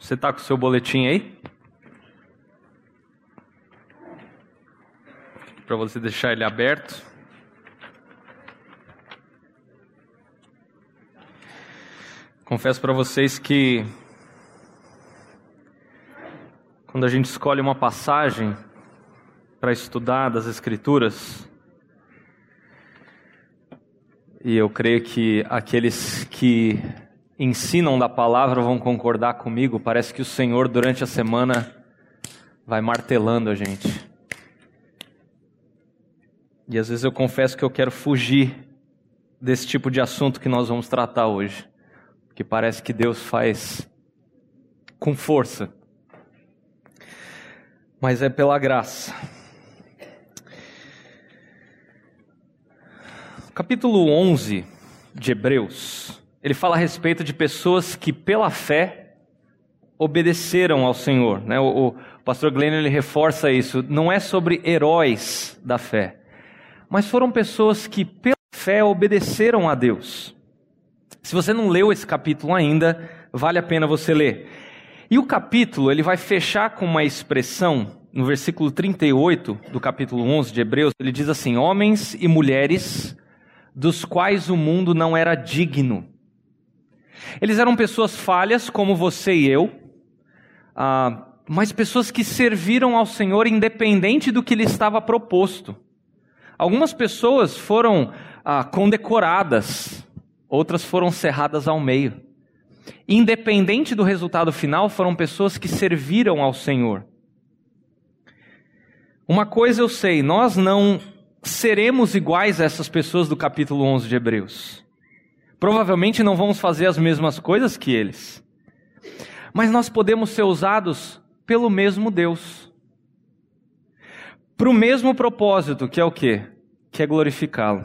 Você está com o seu boletim aí? Para você deixar ele aberto. Confesso para vocês que quando a gente escolhe uma passagem para estudar das Escrituras, e eu creio que aqueles que ensinam da palavra vão concordar comigo. Parece que o Senhor, durante a semana, vai martelando a gente. E às vezes eu confesso que eu quero fugir desse tipo de assunto que nós vamos tratar hoje. Porque parece que Deus faz com força. Mas é pela graça. Capítulo 11 de Hebreus, ele fala a respeito de pessoas que pela fé obedeceram ao Senhor. Né? O, o pastor Glenn ele reforça isso. Não é sobre heróis da fé, mas foram pessoas que pela fé obedeceram a Deus. Se você não leu esse capítulo ainda, vale a pena você ler. E o capítulo ele vai fechar com uma expressão no versículo 38 do capítulo 11 de Hebreus, ele diz assim: Homens e mulheres dos quais o mundo não era digno. Eles eram pessoas falhas, como você e eu, ah, mas pessoas que serviram ao Senhor independente do que lhe estava proposto. Algumas pessoas foram ah, condecoradas, outras foram cerradas ao meio. Independente do resultado final, foram pessoas que serviram ao Senhor. Uma coisa eu sei, nós não seremos iguais a essas pessoas do capítulo 11 de Hebreus. Provavelmente não vamos fazer as mesmas coisas que eles. Mas nós podemos ser usados pelo mesmo Deus. Para o mesmo propósito, que é o quê? Que é glorificá-lo.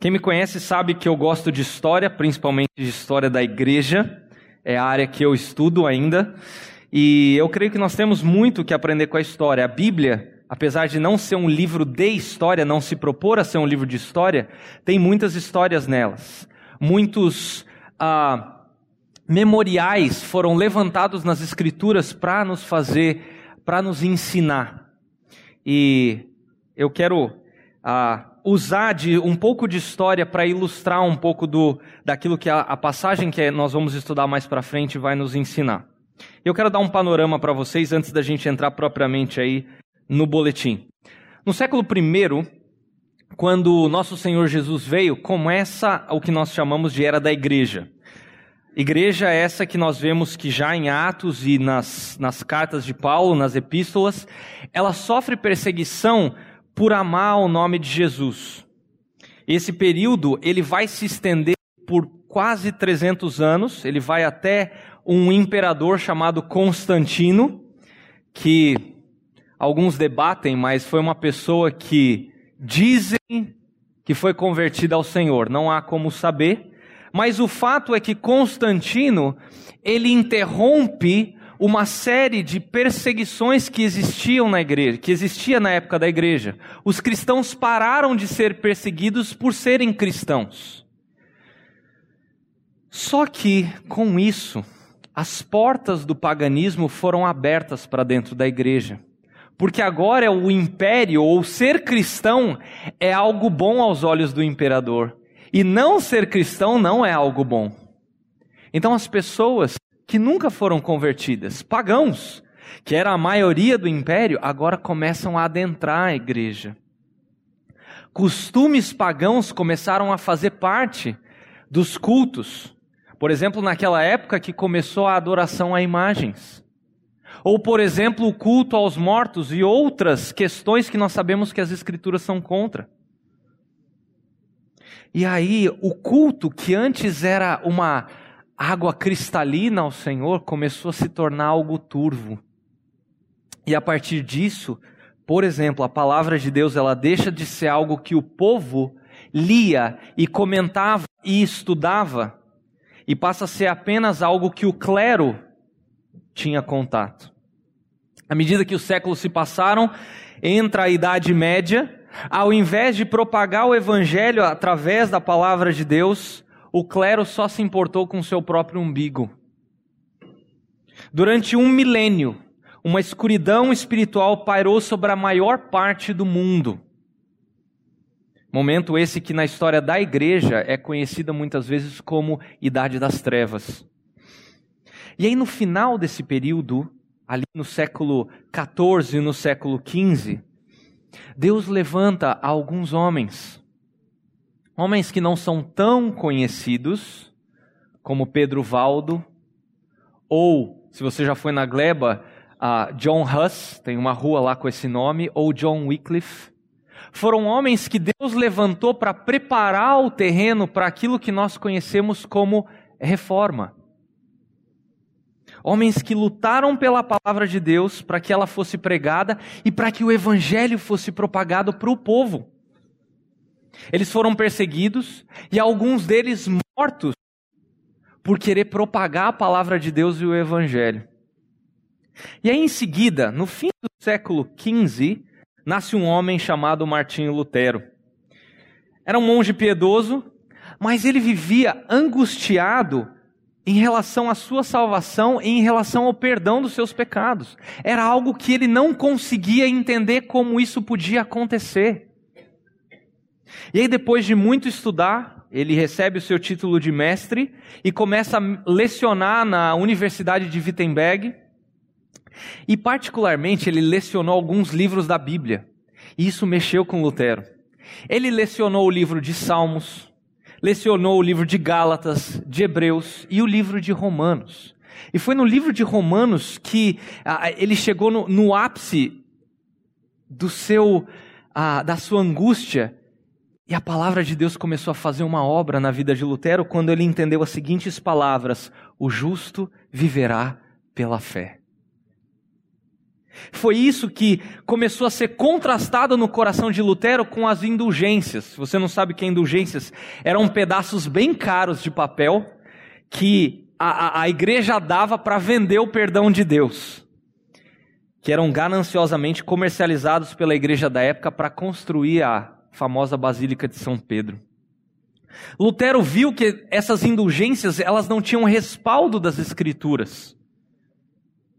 Quem me conhece sabe que eu gosto de história, principalmente de história da igreja. É a área que eu estudo ainda. E eu creio que nós temos muito que aprender com a história. A Bíblia apesar de não ser um livro de história, não se propor a ser um livro de história, tem muitas histórias nelas. Muitos ah, memoriais foram levantados nas Escrituras para nos fazer, para nos ensinar. E eu quero ah, usar de um pouco de história para ilustrar um pouco do, daquilo que a, a passagem que nós vamos estudar mais para frente vai nos ensinar. Eu quero dar um panorama para vocês antes da gente entrar propriamente aí no boletim. No século I, quando nosso Senhor Jesus veio, começa o que nós chamamos de era da igreja. Igreja é essa que nós vemos que já em Atos e nas, nas cartas de Paulo, nas epístolas, ela sofre perseguição por amar o nome de Jesus. Esse período ele vai se estender por quase 300 anos, ele vai até um imperador chamado Constantino, que alguns debatem, mas foi uma pessoa que dizem que foi convertida ao Senhor. Não há como saber. Mas o fato é que Constantino, ele interrompe uma série de perseguições que existiam na igreja, que existia na época da igreja. Os cristãos pararam de ser perseguidos por serem cristãos. Só que, com isso, as portas do paganismo foram abertas para dentro da igreja. Porque agora o império ou ser cristão é algo bom aos olhos do imperador. E não ser cristão não é algo bom. Então as pessoas que nunca foram convertidas, pagãos, que era a maioria do império, agora começam a adentrar a igreja. Costumes pagãos começaram a fazer parte dos cultos. Por exemplo, naquela época que começou a adoração a imagens. Ou, por exemplo, o culto aos mortos e outras questões que nós sabemos que as Escrituras são contra. E aí, o culto que antes era uma água cristalina ao Senhor começou a se tornar algo turvo. E a partir disso, por exemplo, a palavra de Deus ela deixa de ser algo que o povo lia e comentava e estudava e passa a ser apenas algo que o clero tinha contato. À medida que os séculos se passaram, entra a Idade Média, ao invés de propagar o Evangelho através da palavra de Deus, o clero só se importou com seu próprio umbigo. Durante um milênio, uma escuridão espiritual pairou sobre a maior parte do mundo. Momento esse que na história da igreja é conhecida muitas vezes como Idade das Trevas. E aí, no final desse período, ali no século XIV e no século XV, Deus levanta alguns homens, homens que não são tão conhecidos como Pedro Valdo, ou, se você já foi na Gleba, uh, John Huss, tem uma rua lá com esse nome, ou John Wycliffe. Foram homens que Deus levantou para preparar o terreno para aquilo que nós conhecemos como reforma. Homens que lutaram pela palavra de Deus para que ela fosse pregada e para que o evangelho fosse propagado para o povo. Eles foram perseguidos e alguns deles mortos por querer propagar a palavra de Deus e o evangelho. E aí, em seguida, no fim do século XV, nasce um homem chamado Martinho Lutero. Era um monge piedoso, mas ele vivia angustiado em relação à sua salvação e em relação ao perdão dos seus pecados. Era algo que ele não conseguia entender como isso podia acontecer. E aí, depois de muito estudar, ele recebe o seu título de mestre e começa a lecionar na Universidade de Wittenberg. E, particularmente, ele lecionou alguns livros da Bíblia. E isso mexeu com Lutero. Ele lecionou o livro de Salmos, lecionou o livro de Gálatas, de Hebreus e o livro de Romanos. E foi no livro de Romanos que ah, ele chegou no, no, ápice do seu, ah, da sua angústia. E a palavra de Deus começou a fazer uma obra na vida de Lutero quando ele entendeu as seguintes palavras: O justo viverá pela fé. Foi isso que começou a ser contrastado no coração de Lutero com as indulgências. Você não sabe que é indulgências, eram pedaços bem caros de papel que a, a, a igreja dava para vender o perdão de Deus, que eram gananciosamente comercializados pela igreja da época para construir a famosa Basílica de São Pedro. Lutero viu que essas indulgências elas não tinham respaldo das escrituras,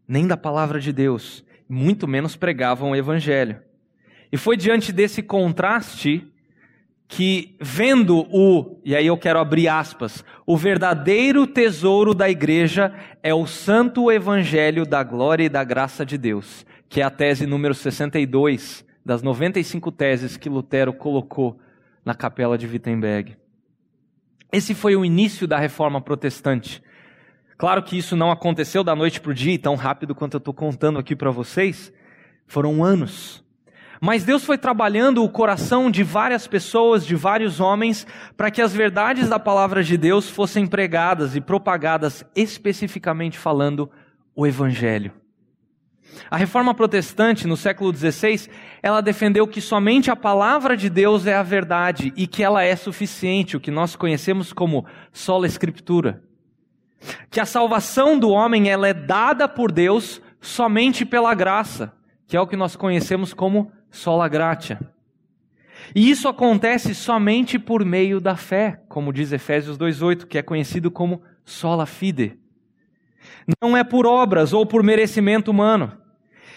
nem da palavra de Deus muito menos pregavam o evangelho. E foi diante desse contraste que, vendo o, e aí eu quero abrir aspas, o verdadeiro tesouro da igreja é o santo evangelho da glória e da graça de Deus, que é a tese número 62 das 95 teses que Lutero colocou na capela de Wittenberg. Esse foi o início da reforma protestante. Claro que isso não aconteceu da noite para o dia, tão rápido quanto eu estou contando aqui para vocês. Foram anos. Mas Deus foi trabalhando o coração de várias pessoas, de vários homens, para que as verdades da palavra de Deus fossem pregadas e propagadas, especificamente falando o Evangelho. A reforma protestante, no século XVI, ela defendeu que somente a palavra de Deus é a verdade e que ela é suficiente, o que nós conhecemos como sola escritura que a salvação do homem ela é dada por Deus somente pela graça, que é o que nós conhecemos como sola gratia. E isso acontece somente por meio da fé, como diz Efésios 2:8, que é conhecido como sola fide. Não é por obras ou por merecimento humano.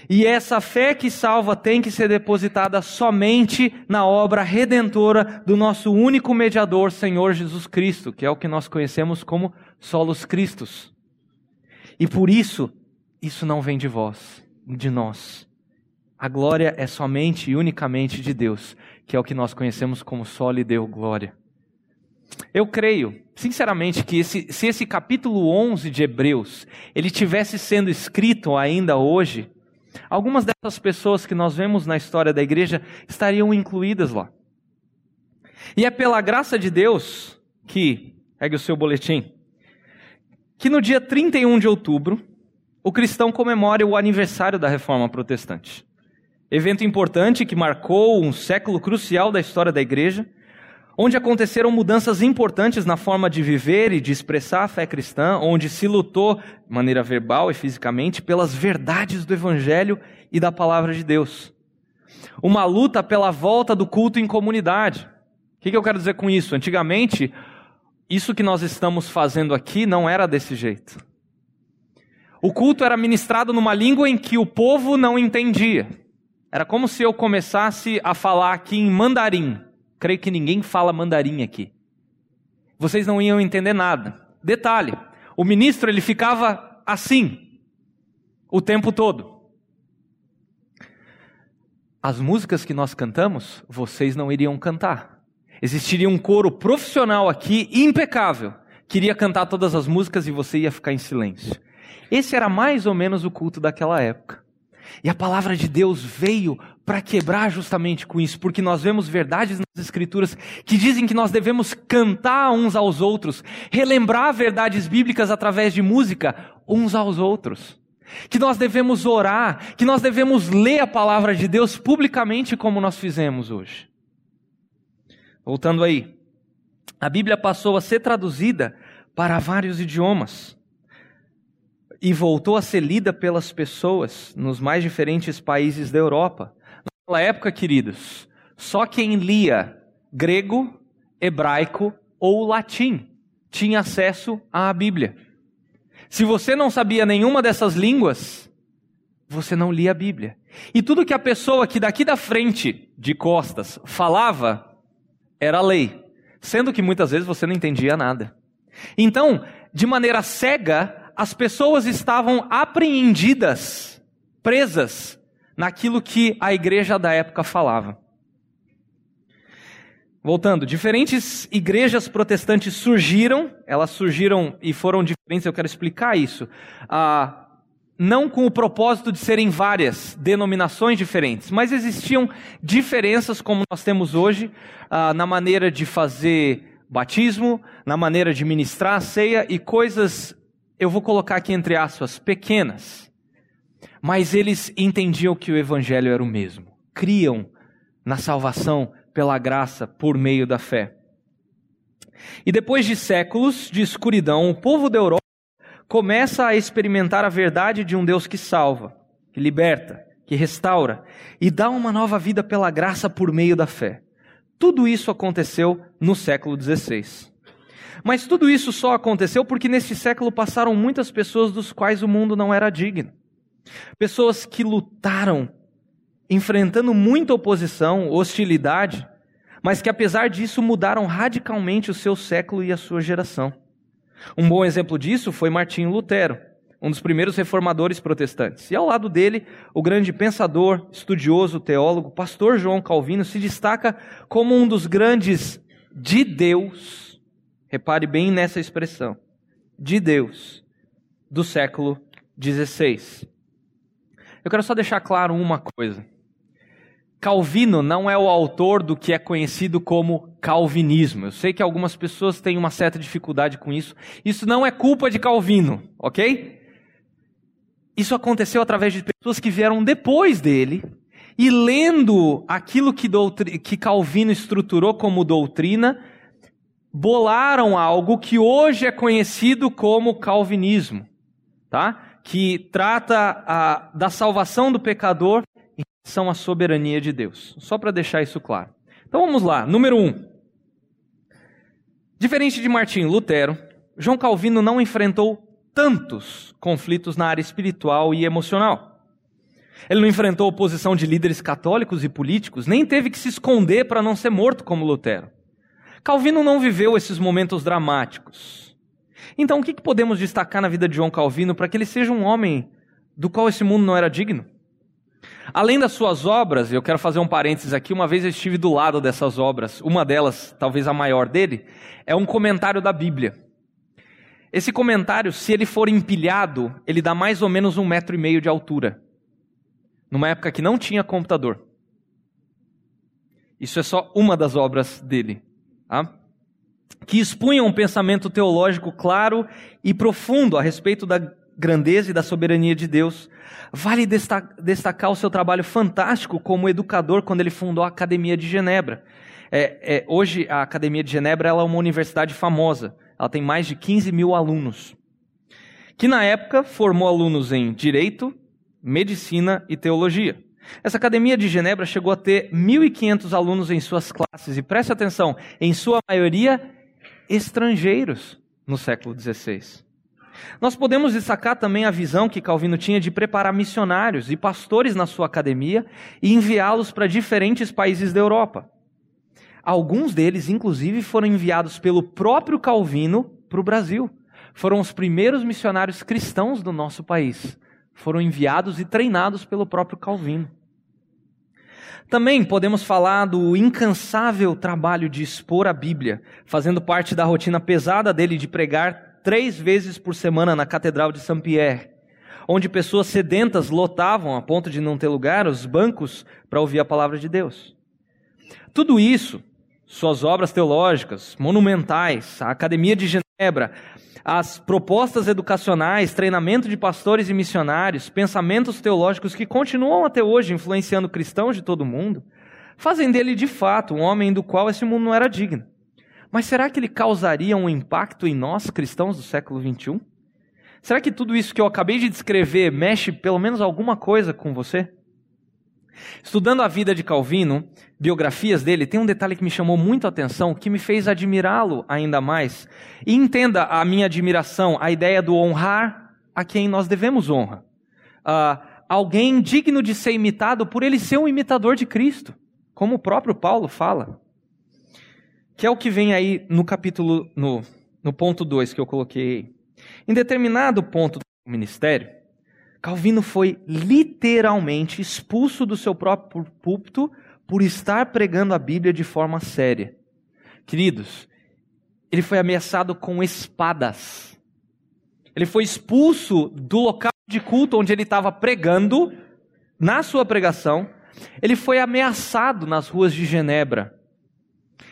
E essa fé que salva tem que ser depositada somente na obra redentora do nosso único mediador, Senhor Jesus Cristo, que é o que nós conhecemos como solos Cristos. E por isso, isso não vem de vós, de nós. A glória é somente e unicamente de Deus, que é o que nós conhecemos como solo e Deu glória. Eu creio, sinceramente, que esse, se esse capítulo 11 de Hebreus, ele tivesse sendo escrito ainda hoje, algumas dessas pessoas que nós vemos na história da igreja estariam incluídas lá. E é pela graça de Deus que, pegue o seu boletim, que no dia 31 de outubro, o cristão comemore o aniversário da reforma protestante. Evento importante que marcou um século crucial da história da igreja, onde aconteceram mudanças importantes na forma de viver e de expressar a fé cristã, onde se lutou, de maneira verbal e fisicamente, pelas verdades do evangelho e da palavra de Deus. Uma luta pela volta do culto em comunidade. O que eu quero dizer com isso? Antigamente, isso que nós estamos fazendo aqui não era desse jeito. O culto era ministrado numa língua em que o povo não entendia. Era como se eu começasse a falar aqui em mandarim. Creio que ninguém fala mandarim aqui. Vocês não iam entender nada. Detalhe: o ministro ele ficava assim o tempo todo. As músicas que nós cantamos, vocês não iriam cantar. Existiria um coro profissional aqui, impecável, queria cantar todas as músicas e você ia ficar em silêncio. Esse era mais ou menos o culto daquela época. E a palavra de Deus veio para quebrar justamente com isso, porque nós vemos verdades nas Escrituras que dizem que nós devemos cantar uns aos outros, relembrar verdades bíblicas através de música uns aos outros. Que nós devemos orar, que nós devemos ler a palavra de Deus publicamente, como nós fizemos hoje. Voltando aí, a Bíblia passou a ser traduzida para vários idiomas e voltou a ser lida pelas pessoas nos mais diferentes países da Europa. Naquela época, queridos, só quem lia grego, hebraico ou latim tinha acesso à Bíblia. Se você não sabia nenhuma dessas línguas, você não lia a Bíblia. E tudo que a pessoa que daqui da frente, de costas, falava, era lei, sendo que muitas vezes você não entendia nada. Então, de maneira cega, as pessoas estavam apreendidas, presas naquilo que a igreja da época falava. Voltando, diferentes igrejas protestantes surgiram, elas surgiram e foram diferentes, eu quero explicar isso. Ah, não com o propósito de serem várias denominações diferentes, mas existiam diferenças, como nós temos hoje, ah, na maneira de fazer batismo, na maneira de ministrar a ceia e coisas, eu vou colocar aqui entre aspas, pequenas. Mas eles entendiam que o evangelho era o mesmo. Criam na salvação pela graça por meio da fé. E depois de séculos de escuridão, o povo da Europa começa a experimentar a verdade de um Deus que salva, que liberta, que restaura e dá uma nova vida pela graça por meio da fé. Tudo isso aconteceu no século XVI. Mas tudo isso só aconteceu porque nesse século passaram muitas pessoas dos quais o mundo não era digno. Pessoas que lutaram, enfrentando muita oposição, hostilidade, mas que apesar disso mudaram radicalmente o seu século e a sua geração. Um bom exemplo disso foi Martinho Lutero, um dos primeiros reformadores protestantes. E ao lado dele, o grande pensador, estudioso, teólogo, pastor João Calvino se destaca como um dos grandes de Deus. Repare bem nessa expressão, de Deus, do século XVI. Eu quero só deixar claro uma coisa. Calvino não é o autor do que é conhecido como calvinismo. Eu sei que algumas pessoas têm uma certa dificuldade com isso. Isso não é culpa de Calvino, ok? Isso aconteceu através de pessoas que vieram depois dele e lendo aquilo que, que Calvino estruturou como doutrina, bolaram algo que hoje é conhecido como calvinismo, tá? Que trata a, da salvação do pecador são a soberania de Deus. Só para deixar isso claro. Então vamos lá. Número um. Diferente de Martim Lutero, João Calvino não enfrentou tantos conflitos na área espiritual e emocional. Ele não enfrentou oposição de líderes católicos e políticos, nem teve que se esconder para não ser morto como Lutero. Calvino não viveu esses momentos dramáticos. Então, o que podemos destacar na vida de João Calvino para que ele seja um homem do qual esse mundo não era digno? Além das suas obras, eu quero fazer um parênteses aqui, uma vez eu estive do lado dessas obras, uma delas, talvez a maior dele, é um comentário da Bíblia. Esse comentário, se ele for empilhado, ele dá mais ou menos um metro e meio de altura. Numa época que não tinha computador. Isso é só uma das obras dele. Tá? Que expunha um pensamento teológico claro e profundo a respeito da grandeza e da soberania de Deus. Vale destacar o seu trabalho fantástico como educador quando ele fundou a Academia de Genebra. É, é, hoje, a Academia de Genebra é uma universidade famosa. Ela tem mais de 15 mil alunos. Que na época formou alunos em Direito, Medicina e Teologia. Essa Academia de Genebra chegou a ter 1.500 alunos em suas classes. E preste atenção, em sua maioria, estrangeiros no século XVI. Nós podemos destacar também a visão que Calvino tinha de preparar missionários e pastores na sua academia e enviá-los para diferentes países da Europa. Alguns deles, inclusive, foram enviados pelo próprio Calvino para o Brasil. Foram os primeiros missionários cristãos do nosso país. Foram enviados e treinados pelo próprio Calvino. Também podemos falar do incansável trabalho de expor a Bíblia, fazendo parte da rotina pesada dele de pregar três vezes por semana na Catedral de Saint-Pierre, onde pessoas sedentas lotavam, a ponto de não ter lugar, os bancos para ouvir a palavra de Deus. Tudo isso suas obras teológicas, monumentais, a Academia de Genebra, as propostas educacionais, treinamento de pastores e missionários, pensamentos teológicos que continuam até hoje influenciando cristãos de todo o mundo, fazem dele de fato um homem do qual esse mundo não era digno. Mas será que ele causaria um impacto em nós, cristãos do século XXI? Será que tudo isso que eu acabei de descrever mexe pelo menos alguma coisa com você? Estudando a vida de Calvino, biografias dele, tem um detalhe que me chamou muito a atenção, que me fez admirá-lo ainda mais. E entenda a minha admiração, a ideia do honrar a quem nós devemos honra. Uh, alguém digno de ser imitado por ele ser um imitador de Cristo, como o próprio Paulo fala. Que é o que vem aí no capítulo, no, no ponto 2 que eu coloquei. Em determinado ponto do ministério, Calvino foi literalmente expulso do seu próprio púlpito por estar pregando a Bíblia de forma séria. Queridos, ele foi ameaçado com espadas. Ele foi expulso do local de culto onde ele estava pregando, na sua pregação. Ele foi ameaçado nas ruas de Genebra.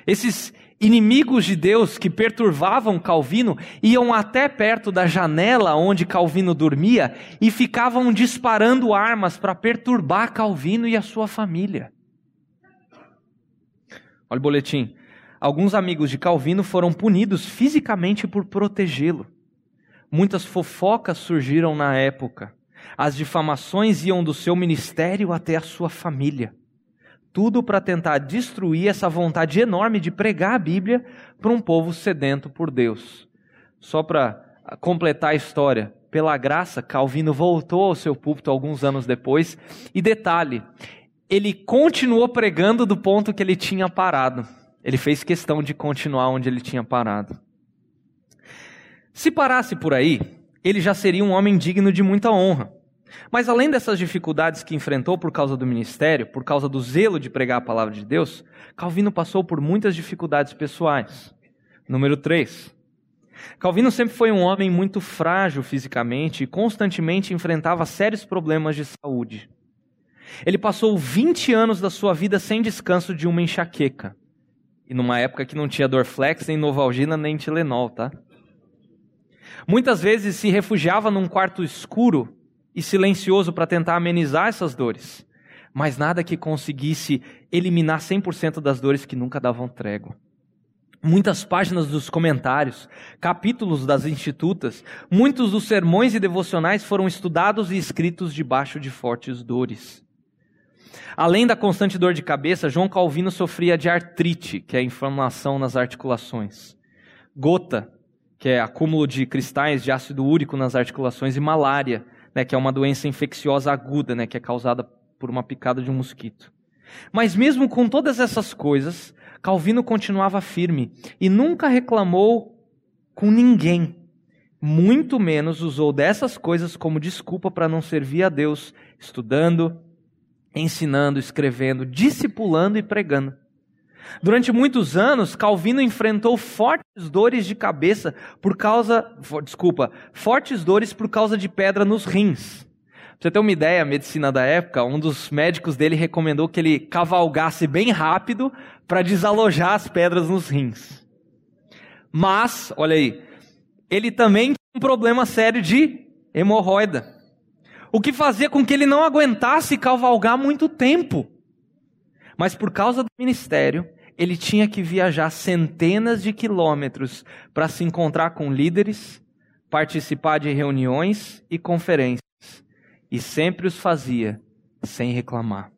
Esses inimigos de Deus que perturbavam Calvino iam até perto da janela onde Calvino dormia e ficavam disparando armas para perturbar Calvino e a sua família. Olha o boletim. Alguns amigos de Calvino foram punidos fisicamente por protegê-lo. Muitas fofocas surgiram na época. As difamações iam do seu ministério até a sua família tudo para tentar destruir essa vontade enorme de pregar a Bíblia para um povo sedento por Deus. Só para completar a história, pela graça, Calvino voltou ao seu púlpito alguns anos depois, e detalhe, ele continuou pregando do ponto que ele tinha parado. Ele fez questão de continuar onde ele tinha parado. Se parasse por aí, ele já seria um homem digno de muita honra. Mas além dessas dificuldades que enfrentou por causa do ministério, por causa do zelo de pregar a palavra de Deus, Calvino passou por muitas dificuldades pessoais. Número 3. Calvino sempre foi um homem muito frágil fisicamente e constantemente enfrentava sérios problemas de saúde. Ele passou 20 anos da sua vida sem descanso de uma enxaqueca. E numa época que não tinha Dorflex, nem Novalgina, nem Tilenol, tá? Muitas vezes se refugiava num quarto escuro e silencioso para tentar amenizar essas dores, mas nada que conseguisse eliminar 100% das dores que nunca davam trégua. Muitas páginas dos comentários, capítulos das institutas, muitos dos sermões e devocionais foram estudados e escritos debaixo de fortes dores. Além da constante dor de cabeça, João Calvino sofria de artrite, que é inflamação nas articulações, gota, que é acúmulo de cristais de ácido úrico nas articulações, e malária, né, que é uma doença infecciosa aguda, né, que é causada por uma picada de um mosquito. Mas mesmo com todas essas coisas, Calvino continuava firme e nunca reclamou com ninguém. Muito menos usou dessas coisas como desculpa para não servir a Deus, estudando, ensinando, escrevendo, discipulando e pregando. Durante muitos anos, Calvino enfrentou fortes dores de cabeça por causa, desculpa, fortes dores por causa de pedra nos rins. Pra você ter uma ideia, a medicina da época, um dos médicos dele recomendou que ele cavalgasse bem rápido para desalojar as pedras nos rins. Mas, olha aí, ele também tinha um problema sério de hemorroida. O que fazia com que ele não aguentasse cavalgar muito tempo. Mas por causa do ministério, ele tinha que viajar centenas de quilômetros para se encontrar com líderes, participar de reuniões e conferências, e sempre os fazia sem reclamar.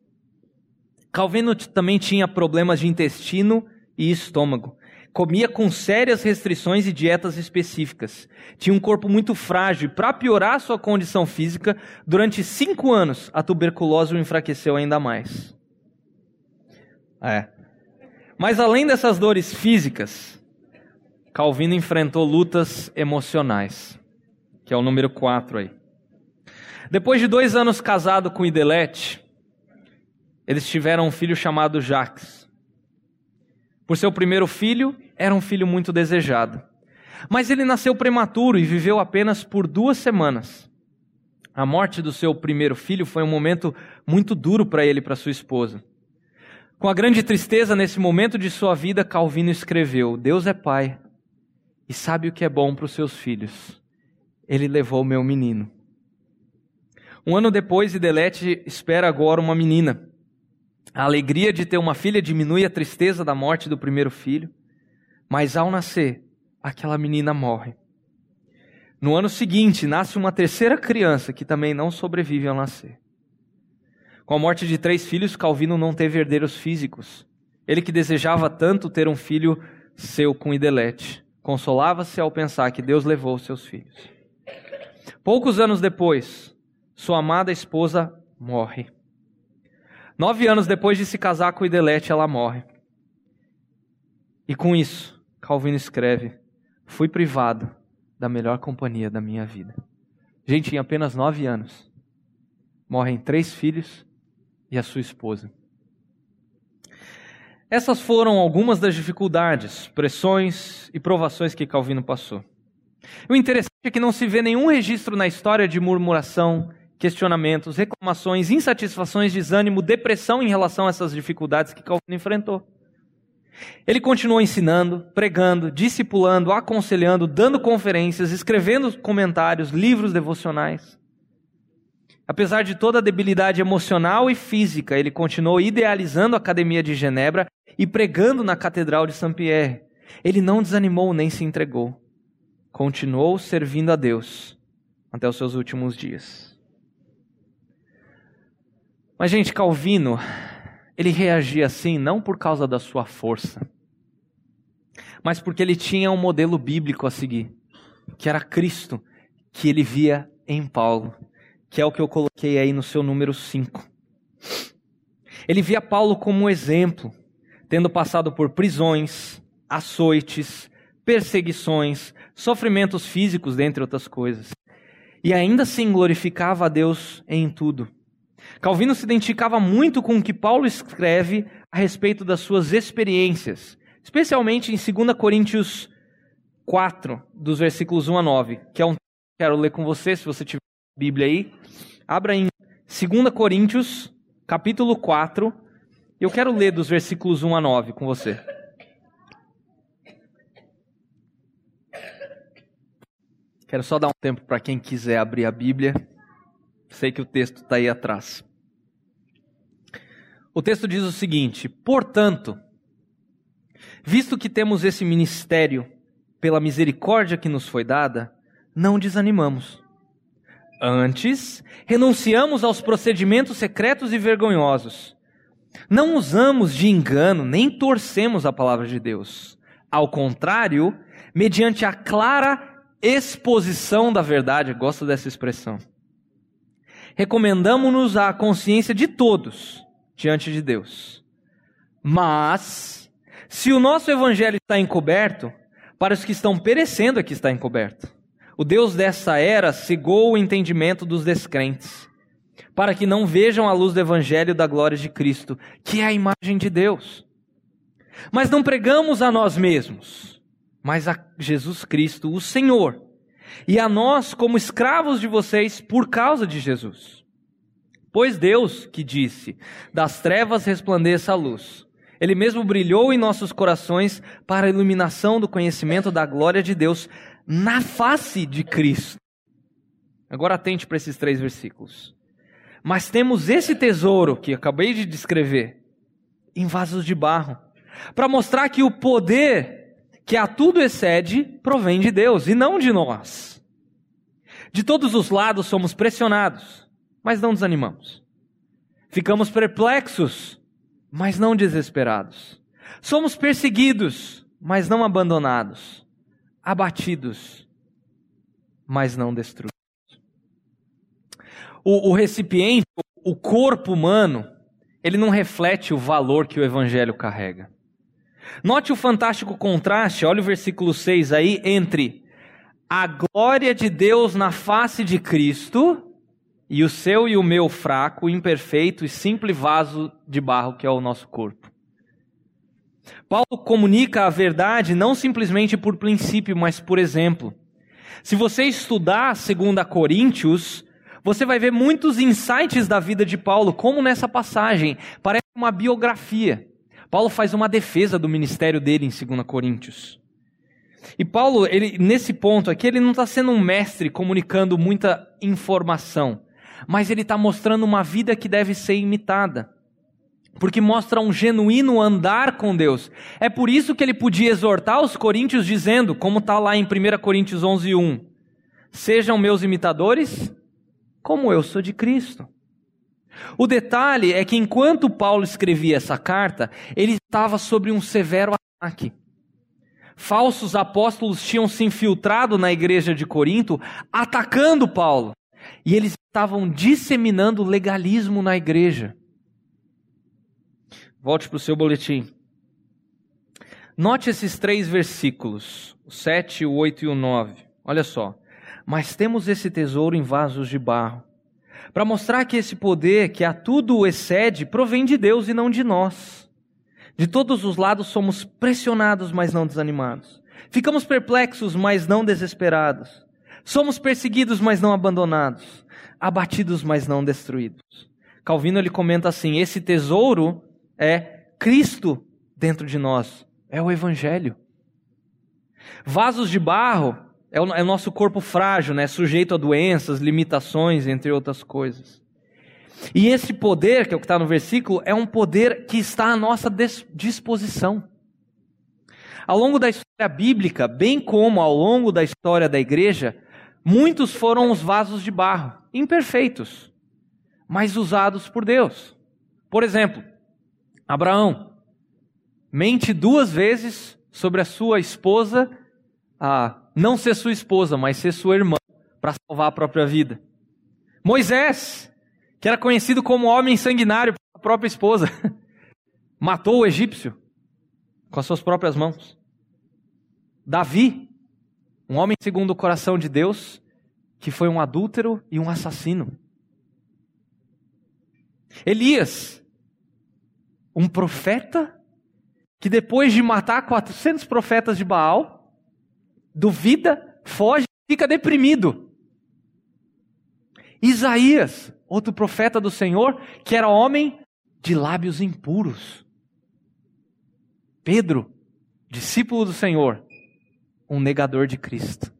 Calvino também tinha problemas de intestino e estômago. Comia com sérias restrições e dietas específicas. Tinha um corpo muito frágil para piorar sua condição física, durante cinco anos a tuberculose o enfraqueceu ainda mais. É. Mas além dessas dores físicas, Calvino enfrentou lutas emocionais, que é o número 4 aí. Depois de dois anos casado com Idelete, eles tiveram um filho chamado Jacques. Por seu primeiro filho, era um filho muito desejado. Mas ele nasceu prematuro e viveu apenas por duas semanas. A morte do seu primeiro filho foi um momento muito duro para ele e para sua esposa. Com a grande tristeza nesse momento de sua vida, Calvino escreveu: Deus é pai e sabe o que é bom para os seus filhos. Ele levou meu menino. Um ano depois, Idelete espera agora uma menina. A alegria de ter uma filha diminui a tristeza da morte do primeiro filho, mas ao nascer, aquela menina morre. No ano seguinte, nasce uma terceira criança que também não sobrevive ao nascer. Com a morte de três filhos, Calvino não teve herdeiros físicos. Ele que desejava tanto ter um filho seu com Idelete, consolava-se ao pensar que Deus levou seus filhos. Poucos anos depois, sua amada esposa morre. Nove anos depois de se casar com Idelete, ela morre. E com isso, Calvino escreve: Fui privado da melhor companhia da minha vida. Gente, em apenas nove anos, morrem três filhos e a sua esposa. Essas foram algumas das dificuldades, pressões e provações que Calvino passou. O interessante é que não se vê nenhum registro na história de murmuração, questionamentos, reclamações, insatisfações, desânimo, depressão em relação a essas dificuldades que Calvino enfrentou. Ele continuou ensinando, pregando, discipulando, aconselhando, dando conferências, escrevendo comentários, livros devocionais. Apesar de toda a debilidade emocional e física, ele continuou idealizando a Academia de Genebra e pregando na Catedral de Saint-Pierre. Ele não desanimou nem se entregou. Continuou servindo a Deus até os seus últimos dias. Mas, gente, Calvino, ele reagia assim não por causa da sua força, mas porque ele tinha um modelo bíblico a seguir, que era Cristo, que ele via em Paulo, que é o que eu coloquei aí no seu número 5. Ele via Paulo como um exemplo, tendo passado por prisões, açoites, perseguições, sofrimentos físicos, dentre outras coisas. E ainda assim glorificava a Deus em tudo. Calvino se identificava muito com o que Paulo escreve a respeito das suas experiências, especialmente em 2 Coríntios 4, dos versículos 1 a 9, que é um que quero ler com você, se você tiver Bíblia aí. Abra em 2 Coríntios, capítulo 4, eu quero ler dos versículos 1 a 9 com você. Quero só dar um tempo para quem quiser abrir a Bíblia. Sei que o texto está aí atrás. O texto diz o seguinte: Portanto, visto que temos esse ministério pela misericórdia que nos foi dada, não desanimamos. Antes, renunciamos aos procedimentos secretos e vergonhosos. Não usamos de engano nem torcemos a palavra de Deus. Ao contrário, mediante a clara exposição da verdade, gosto dessa expressão, recomendamos-nos à consciência de todos diante de Deus. Mas, se o nosso evangelho está encoberto, para os que estão perecendo é que está encoberto. O Deus dessa era cegou o entendimento dos descrentes, para que não vejam a luz do evangelho da glória de Cristo, que é a imagem de Deus. Mas não pregamos a nós mesmos, mas a Jesus Cristo, o Senhor, e a nós como escravos de vocês por causa de Jesus. Pois Deus, que disse: Das trevas resplandeça a luz. Ele mesmo brilhou em nossos corações para a iluminação do conhecimento da glória de Deus na face de Cristo. Agora atente para esses três versículos. Mas temos esse tesouro que acabei de descrever em vasos de barro, para mostrar que o poder que a tudo excede provém de Deus e não de nós. De todos os lados somos pressionados mas não desanimamos. Ficamos perplexos, mas não desesperados. Somos perseguidos, mas não abandonados, abatidos, mas não destruídos. O, o recipiente, o corpo humano, ele não reflete o valor que o evangelho carrega. Note o fantástico contraste, olha o versículo 6 aí, entre a glória de Deus na face de Cristo e o seu e o meu fraco, imperfeito e simples vaso de barro que é o nosso corpo. Paulo comunica a verdade não simplesmente por princípio, mas por exemplo. Se você estudar 2 Coríntios, você vai ver muitos insights da vida de Paulo, como nessa passagem. Parece uma biografia. Paulo faz uma defesa do ministério dele em 2 Coríntios. E Paulo, ele, nesse ponto aqui, ele não está sendo um mestre comunicando muita informação, mas ele está mostrando uma vida que deve ser imitada porque mostra um genuíno andar com Deus. É por isso que ele podia exortar os coríntios dizendo, como está lá em 1 Coríntios 11, 1, Sejam meus imitadores, como eu sou de Cristo. O detalhe é que enquanto Paulo escrevia essa carta, ele estava sobre um severo ataque. Falsos apóstolos tinham se infiltrado na igreja de Corinto, atacando Paulo. E eles estavam disseminando legalismo na igreja. Volte para o seu boletim. Note esses três versículos, o 7, o 8 e o 9. Olha só. Mas temos esse tesouro em vasos de barro, para mostrar que esse poder que a tudo excede provém de Deus e não de nós. De todos os lados somos pressionados, mas não desanimados. Ficamos perplexos, mas não desesperados. Somos perseguidos, mas não abandonados. Abatidos, mas não destruídos. Calvino ele comenta assim: esse tesouro é Cristo dentro de nós, é o Evangelho. Vasos de barro é o, é o nosso corpo frágil, né, sujeito a doenças, limitações, entre outras coisas. E esse poder, que é o que está no versículo, é um poder que está à nossa disposição. Ao longo da história bíblica, bem como ao longo da história da igreja, muitos foram os vasos de barro, imperfeitos, mas usados por Deus. Por exemplo, Abraão mente duas vezes sobre a sua esposa, a não ser sua esposa, mas ser sua irmã, para salvar a própria vida. Moisés, que era conhecido como homem sanguinário pela própria esposa, matou o egípcio com as suas próprias mãos. Davi, um homem segundo o coração de Deus, que foi um adúltero e um assassino. Elias, um profeta que depois de matar 400 profetas de Baal, duvida, foge, fica deprimido. Isaías, outro profeta do Senhor, que era homem de lábios impuros. Pedro, discípulo do Senhor, um negador de Cristo.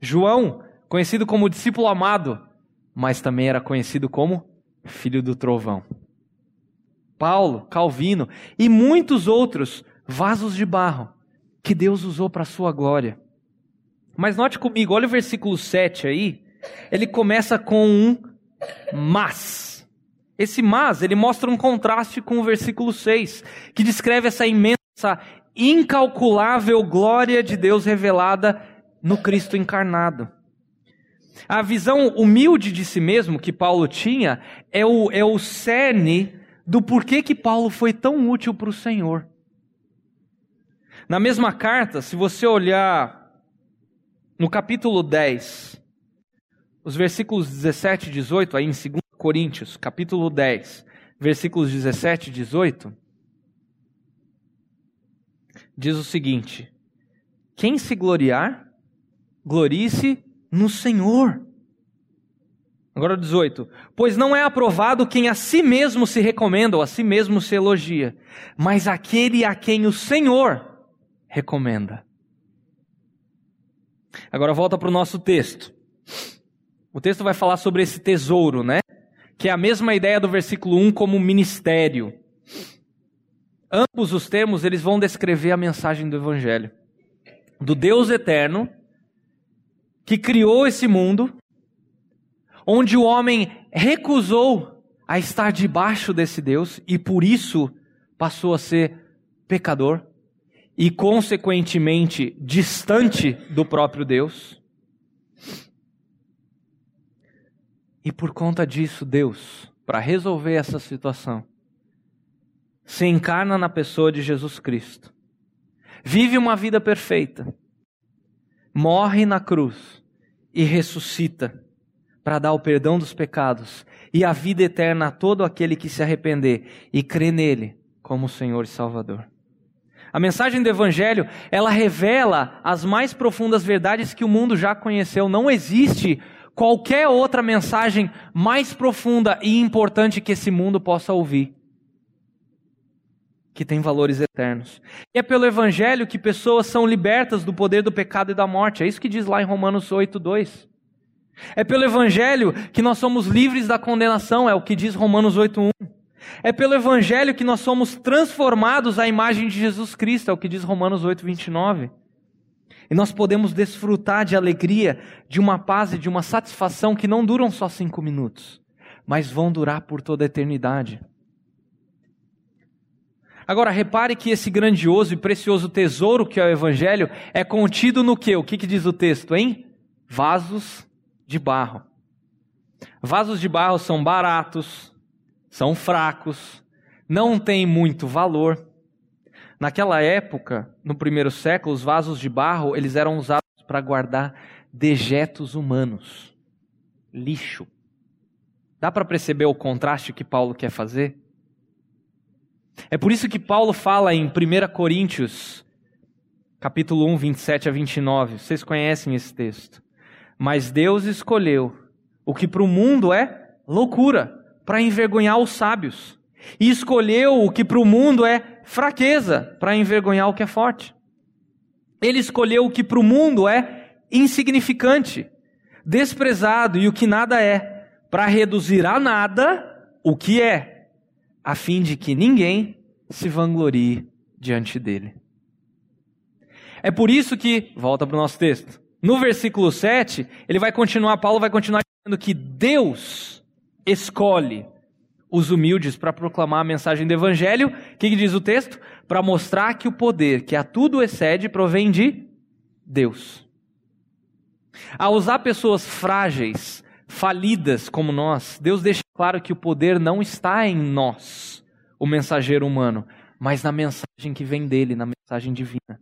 João, conhecido como discípulo amado, mas também era conhecido como filho do trovão. Paulo, Calvino e muitos outros vasos de barro que Deus usou para a sua glória. Mas note comigo, olha o versículo 7 aí, ele começa com um mas. Esse mas, ele mostra um contraste com o versículo 6, que descreve essa imensa, incalculável glória de Deus revelada no Cristo encarnado. A visão humilde de si mesmo que Paulo tinha é o, é o cerne do porquê que Paulo foi tão útil para o Senhor. Na mesma carta, se você olhar no capítulo 10, os versículos 17 e 18, aí em 2 Coríntios, capítulo 10, versículos 17 e 18, diz o seguinte: Quem se gloriar, glorie-se no Senhor. Agora 18. Pois não é aprovado quem a si mesmo se recomenda ou a si mesmo se elogia, mas aquele a quem o Senhor recomenda. Agora volta para o nosso texto. O texto vai falar sobre esse tesouro, né? Que é a mesma ideia do versículo 1 como ministério. Ambos os termos eles vão descrever a mensagem do evangelho. Do Deus eterno que criou esse mundo onde o homem recusou a estar debaixo desse Deus e por isso passou a ser pecador. e, consequentemente, distante do próprio Deus. E por conta disso, Deus, para resolver essa situação, se encarna na pessoa de Jesus Cristo, vive uma vida perfeita, morre na cruz e ressuscita para dar o perdão dos pecados e a vida eterna a todo aquele que se arrepender e crê nele como Senhor e Salvador. A mensagem do Evangelho, ela revela as mais profundas verdades que o mundo já conheceu. Não existe qualquer outra mensagem mais profunda e importante que esse mundo possa ouvir. Que tem valores eternos. E é pelo Evangelho que pessoas são libertas do poder do pecado e da morte. É isso que diz lá em Romanos 8, 2. É pelo Evangelho que nós somos livres da condenação, é o que diz Romanos 8, 1. É pelo Evangelho que nós somos transformados à imagem de Jesus Cristo, é o que diz Romanos 8, 29. E nós podemos desfrutar de alegria, de uma paz e de uma satisfação que não duram só cinco minutos, mas vão durar por toda a eternidade. Agora, repare que esse grandioso e precioso tesouro que é o Evangelho é contido no que? O que, que diz o texto, hein? Vasos de barro. Vasos de barro são baratos, são fracos, não têm muito valor. Naquela época, no primeiro século, os vasos de barro eles eram usados para guardar dejetos humanos, lixo. Dá para perceber o contraste que Paulo quer fazer? É por isso que Paulo fala em 1 Coríntios, capítulo 1, 27 a 29. Vocês conhecem esse texto. Mas Deus escolheu o que para o mundo é loucura, para envergonhar os sábios. E escolheu o que para o mundo é fraqueza, para envergonhar o que é forte. Ele escolheu o que para o mundo é insignificante, desprezado e o que nada é, para reduzir a nada o que é, a fim de que ninguém se vanglorie diante dele. É por isso que, volta para o nosso texto, no versículo 7, ele vai continuar, Paulo vai continuar dizendo que Deus escolhe os humildes para proclamar a mensagem do evangelho. O que, que diz o texto? Para mostrar que o poder que a tudo excede provém de Deus. Ao usar pessoas frágeis, falidas como nós, Deus deixa claro que o poder não está em nós, o mensageiro humano, mas na mensagem que vem dele, na mensagem divina.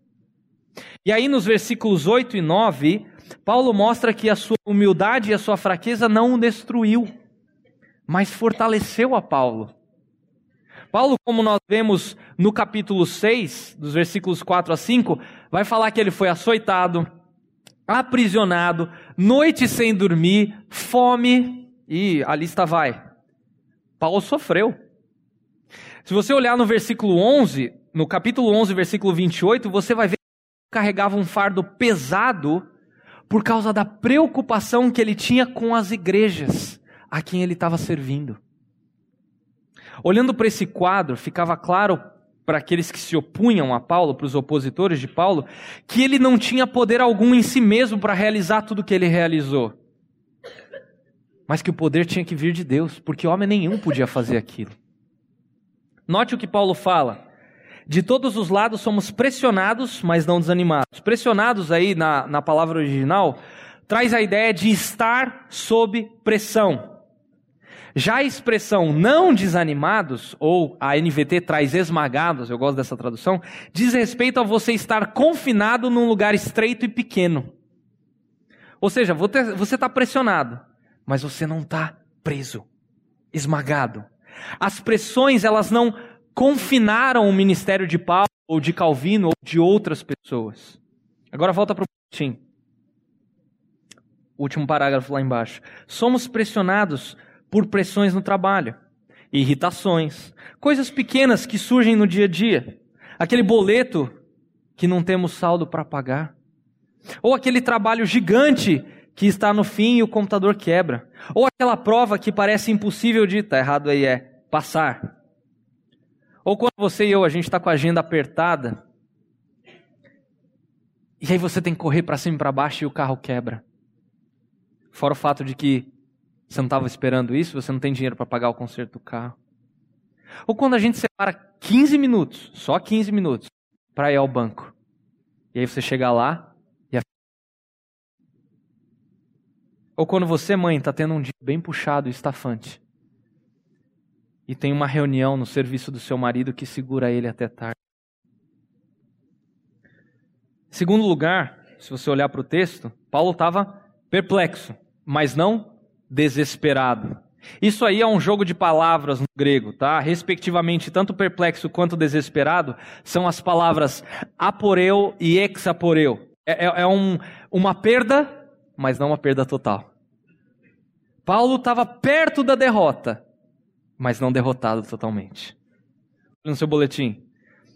E aí, nos versículos 8 e 9, Paulo mostra que a sua humildade e a sua fraqueza não o destruiu, mas fortaleceu a Paulo. Paulo, como nós vemos no capítulo 6, dos versículos 4 a 5, vai falar que ele foi açoitado, aprisionado, noite sem dormir, fome, e a lista vai. Paulo sofreu. Se você olhar no versículo 11, no capítulo 11, versículo 28, você vai ver carregava um fardo pesado por causa da preocupação que ele tinha com as igrejas a quem ele estava servindo. Olhando para esse quadro, ficava claro para aqueles que se opunham a Paulo, para os opositores de Paulo, que ele não tinha poder algum em si mesmo para realizar tudo o que ele realizou. Mas que o poder tinha que vir de Deus, porque homem nenhum podia fazer aquilo. Note o que Paulo fala. De todos os lados somos pressionados, mas não desanimados. Pressionados aí na, na palavra original traz a ideia de estar sob pressão. Já a expressão não desanimados, ou a NVT traz esmagados, eu gosto dessa tradução, diz respeito a você estar confinado num lugar estreito e pequeno. Ou seja, você está pressionado, mas você não está preso, esmagado. As pressões, elas não confinaram o ministério de Paulo, ou de Calvino, ou de outras pessoas. Agora volta para o. Último parágrafo lá embaixo. Somos pressionados por pressões no trabalho, irritações, coisas pequenas que surgem no dia a dia. Aquele boleto que não temos saldo para pagar. Ou aquele trabalho gigante que está no fim e o computador quebra. Ou aquela prova que parece impossível de, tá errado aí, é passar. Ou quando você e eu, a gente está com a agenda apertada, e aí você tem que correr para cima e para baixo e o carro quebra. Fora o fato de que você não estava esperando isso, você não tem dinheiro para pagar o conserto do carro. Ou quando a gente separa 15 minutos, só 15 minutos, para ir ao banco. E aí você chega lá e a... Ou quando você, mãe, está tendo um dia bem puxado e estafante. E tem uma reunião no serviço do seu marido que segura ele até tarde. Segundo lugar, se você olhar para o texto, Paulo estava perplexo, mas não desesperado. Isso aí é um jogo de palavras no grego, tá? Respectivamente, tanto perplexo quanto desesperado são as palavras aporeu e exaporeu. É, é, é um, uma perda, mas não uma perda total. Paulo estava perto da derrota, mas não derrotado totalmente. No seu boletim,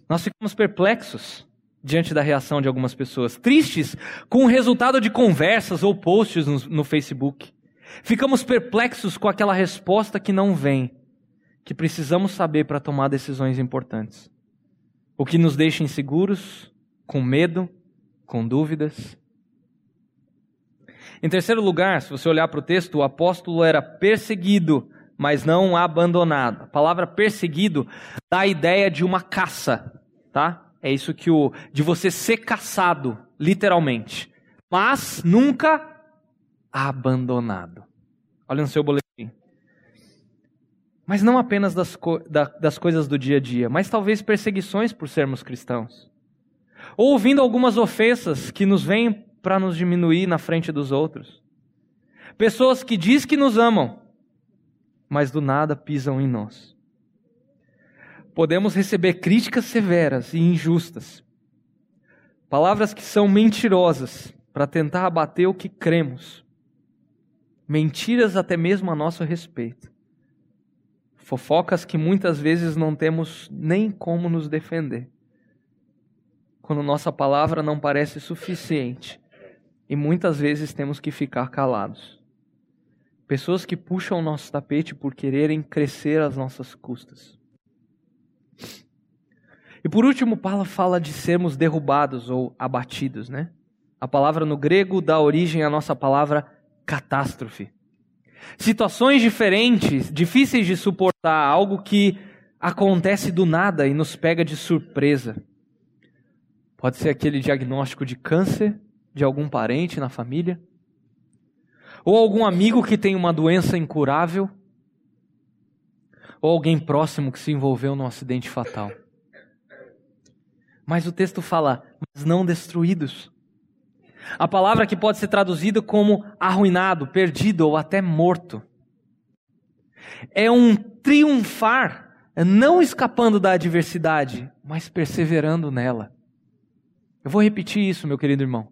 nós ficamos perplexos diante da reação de algumas pessoas, tristes com o resultado de conversas ou posts no, no Facebook. Ficamos perplexos com aquela resposta que não vem, que precisamos saber para tomar decisões importantes. O que nos deixa inseguros, com medo, com dúvidas. Em terceiro lugar, se você olhar para o texto, o apóstolo era perseguido, mas não abandonado. A palavra perseguido dá a ideia de uma caça, tá? É isso que o de você ser caçado, literalmente. Mas nunca abandonado. Olha no seu boletim. Mas não apenas das, co da, das coisas do dia a dia, mas talvez perseguições por sermos cristãos. Ou ouvindo algumas ofensas que nos vêm para nos diminuir na frente dos outros. Pessoas que diz que nos amam, mas do nada pisam em nós. Podemos receber críticas severas e injustas. Palavras que são mentirosas para tentar abater o que cremos mentiras até mesmo a nosso respeito, fofocas que muitas vezes não temos nem como nos defender, quando nossa palavra não parece suficiente e muitas vezes temos que ficar calados. Pessoas que puxam o nosso tapete por quererem crescer às nossas custas. E por último, Paulo fala de sermos derrubados ou abatidos, né? A palavra no grego dá origem à nossa palavra catástrofe. Situações diferentes, difíceis de suportar, algo que acontece do nada e nos pega de surpresa. Pode ser aquele diagnóstico de câncer de algum parente na família, ou algum amigo que tem uma doença incurável, ou alguém próximo que se envolveu num acidente fatal. Mas o texto fala, mas não destruídos. A palavra que pode ser traduzida como arruinado, perdido ou até morto. É um triunfar, não escapando da adversidade, mas perseverando nela. Eu vou repetir isso, meu querido irmão.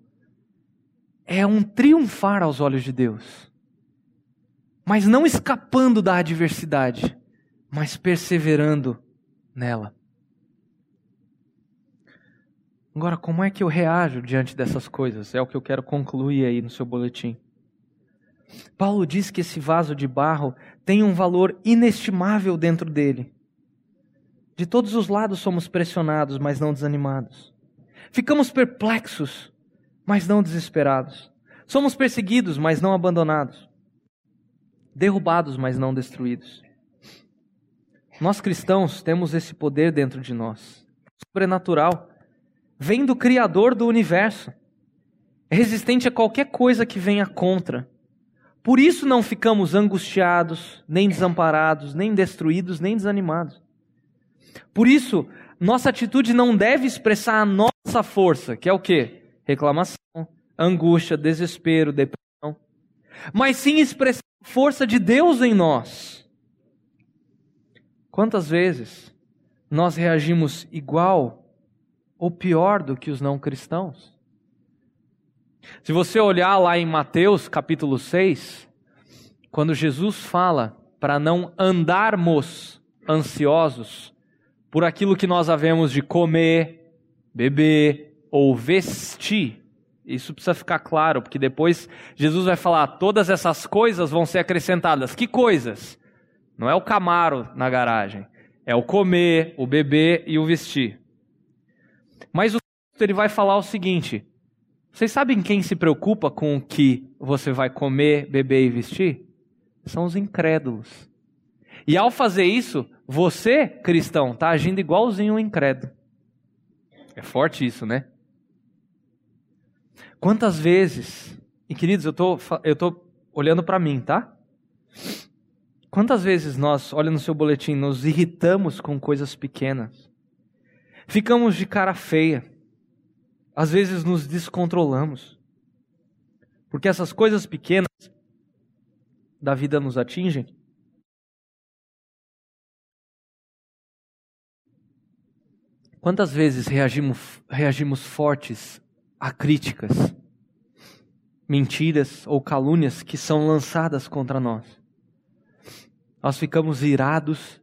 É um triunfar aos olhos de Deus, mas não escapando da adversidade, mas perseverando nela. Agora, como é que eu reajo diante dessas coisas? É o que eu quero concluir aí no seu boletim. Paulo diz que esse vaso de barro tem um valor inestimável dentro dele. De todos os lados somos pressionados, mas não desanimados. Ficamos perplexos, mas não desesperados. Somos perseguidos, mas não abandonados. Derrubados, mas não destruídos. Nós cristãos temos esse poder dentro de nós, sobrenatural vem do Criador do universo. É resistente a qualquer coisa que venha contra. Por isso não ficamos angustiados, nem desamparados, nem destruídos, nem desanimados. Por isso, nossa atitude não deve expressar a nossa força, que é o quê? Reclamação, angústia, desespero, depressão. Mas sim expressar a força de Deus em nós. Quantas vezes nós reagimos igual ou pior do que os não cristãos. Se você olhar lá em Mateus capítulo 6, quando Jesus fala para não andarmos ansiosos por aquilo que nós havemos de comer, beber ou vestir, isso precisa ficar claro, porque depois Jesus vai falar: todas essas coisas vão ser acrescentadas. Que coisas? Não é o camaro na garagem, é o comer, o beber e o vestir. Mas o texto ele vai falar o seguinte: vocês sabem quem se preocupa com o que você vai comer, beber e vestir? São os incrédulos. E ao fazer isso, você, cristão, está agindo igualzinho um incrédulo. É forte isso, né? Quantas vezes, e queridos, eu tô, eu tô olhando para mim, tá? Quantas vezes nós, olha no seu boletim, nos irritamos com coisas pequenas? Ficamos de cara feia. Às vezes nos descontrolamos. Porque essas coisas pequenas da vida nos atingem. Quantas vezes reagimos, reagimos fortes a críticas, mentiras ou calúnias que são lançadas contra nós? Nós ficamos irados,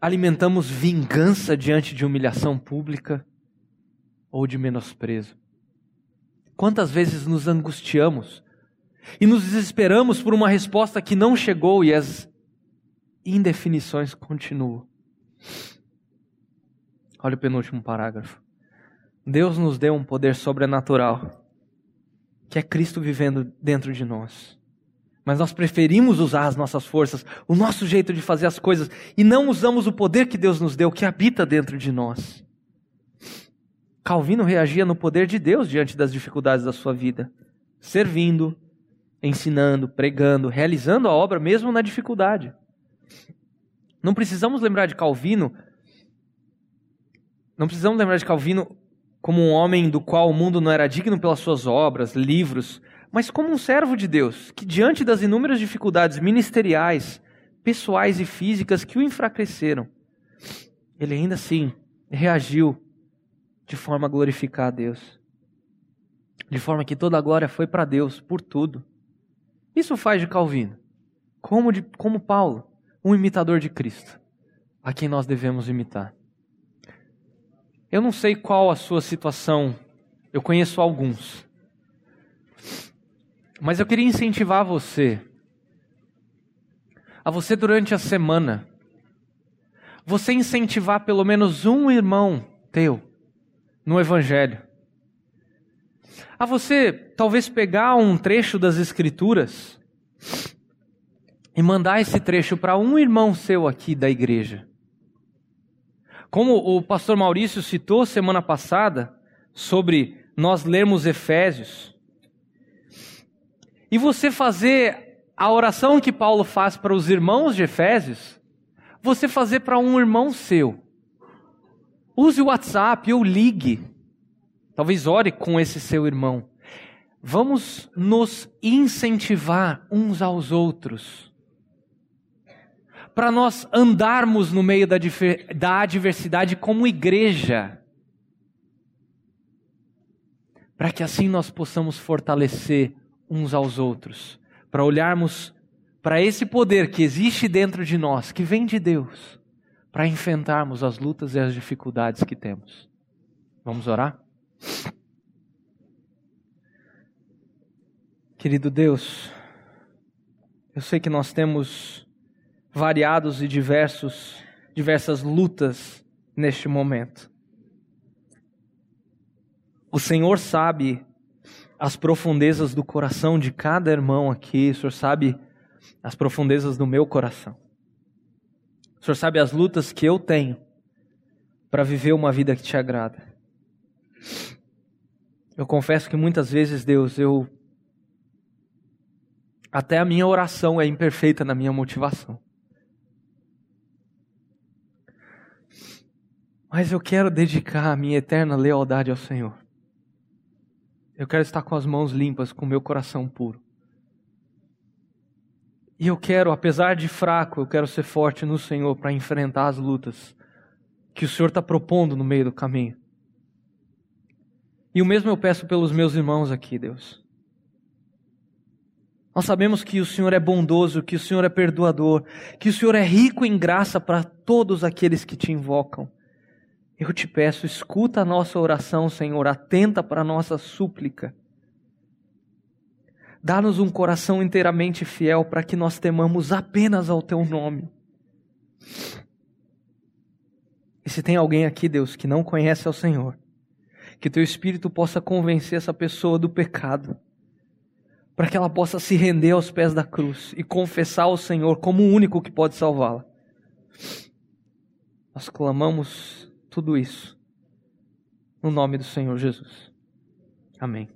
alimentamos vingança diante de humilhação pública ou de menosprezo. Quantas vezes nos angustiamos e nos desesperamos por uma resposta que não chegou e as indefinições continuam. Olha o penúltimo parágrafo. Deus nos deu um poder sobrenatural, que é Cristo vivendo dentro de nós. Mas nós preferimos usar as nossas forças, o nosso jeito de fazer as coisas, e não usamos o poder que Deus nos deu, que habita dentro de nós. Calvino reagia no poder de Deus diante das dificuldades da sua vida, servindo, ensinando, pregando, realizando a obra mesmo na dificuldade. Não precisamos lembrar de Calvino, não precisamos lembrar de Calvino como um homem do qual o mundo não era digno pelas suas obras, livros, mas como um servo de Deus, que diante das inúmeras dificuldades ministeriais, pessoais e físicas que o enfraqueceram, ele ainda assim reagiu de forma a glorificar a Deus. De forma que toda a glória foi para Deus por tudo. Isso faz de Calvino, como, de, como Paulo, um imitador de Cristo, a quem nós devemos imitar. Eu não sei qual a sua situação, eu conheço alguns. Mas eu queria incentivar você, a você durante a semana, você incentivar pelo menos um irmão teu no Evangelho a você talvez pegar um trecho das Escrituras e mandar esse trecho para um irmão seu aqui da igreja. Como o pastor Maurício citou semana passada sobre nós lermos Efésios, e você fazer a oração que Paulo faz para os irmãos de Efésios, você fazer para um irmão seu. Use o WhatsApp ou ligue Talvez ore com esse seu irmão. Vamos nos incentivar uns aos outros. Para nós andarmos no meio da, da adversidade como igreja. Para que assim nós possamos fortalecer uns aos outros. Para olharmos para esse poder que existe dentro de nós, que vem de Deus, para enfrentarmos as lutas e as dificuldades que temos. Vamos orar? Querido Deus, eu sei que nós temos variados e diversos diversas lutas neste momento. O Senhor sabe as profundezas do coração de cada irmão aqui, o Senhor sabe as profundezas do meu coração. O Senhor sabe as lutas que eu tenho para viver uma vida que te agrada. Eu confesso que muitas vezes, Deus, eu. Até a minha oração é imperfeita na minha motivação. Mas eu quero dedicar a minha eterna lealdade ao Senhor. Eu quero estar com as mãos limpas, com o meu coração puro. E eu quero, apesar de fraco, eu quero ser forte no Senhor para enfrentar as lutas que o Senhor está propondo no meio do caminho. E o mesmo eu peço pelos meus irmãos aqui, Deus. Nós sabemos que o Senhor é bondoso, que o Senhor é perdoador, que o Senhor é rico em graça para todos aqueles que te invocam. Eu te peço, escuta a nossa oração, Senhor, atenta para a nossa súplica. Dá-nos um coração inteiramente fiel para que nós temamos apenas ao teu nome. E se tem alguém aqui, Deus, que não conhece ao Senhor, que teu espírito possa convencer essa pessoa do pecado, para que ela possa se render aos pés da cruz e confessar ao Senhor como o único que pode salvá-la. Nós clamamos tudo isso no nome do Senhor Jesus. Amém.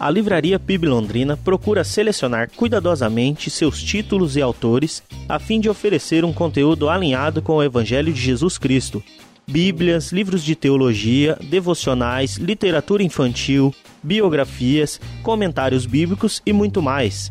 A Livraria PIB Londrina procura selecionar cuidadosamente seus títulos e autores a fim de oferecer um conteúdo alinhado com o Evangelho de Jesus Cristo. Bíblias, livros de teologia, devocionais, literatura infantil, biografias, comentários bíblicos e muito mais.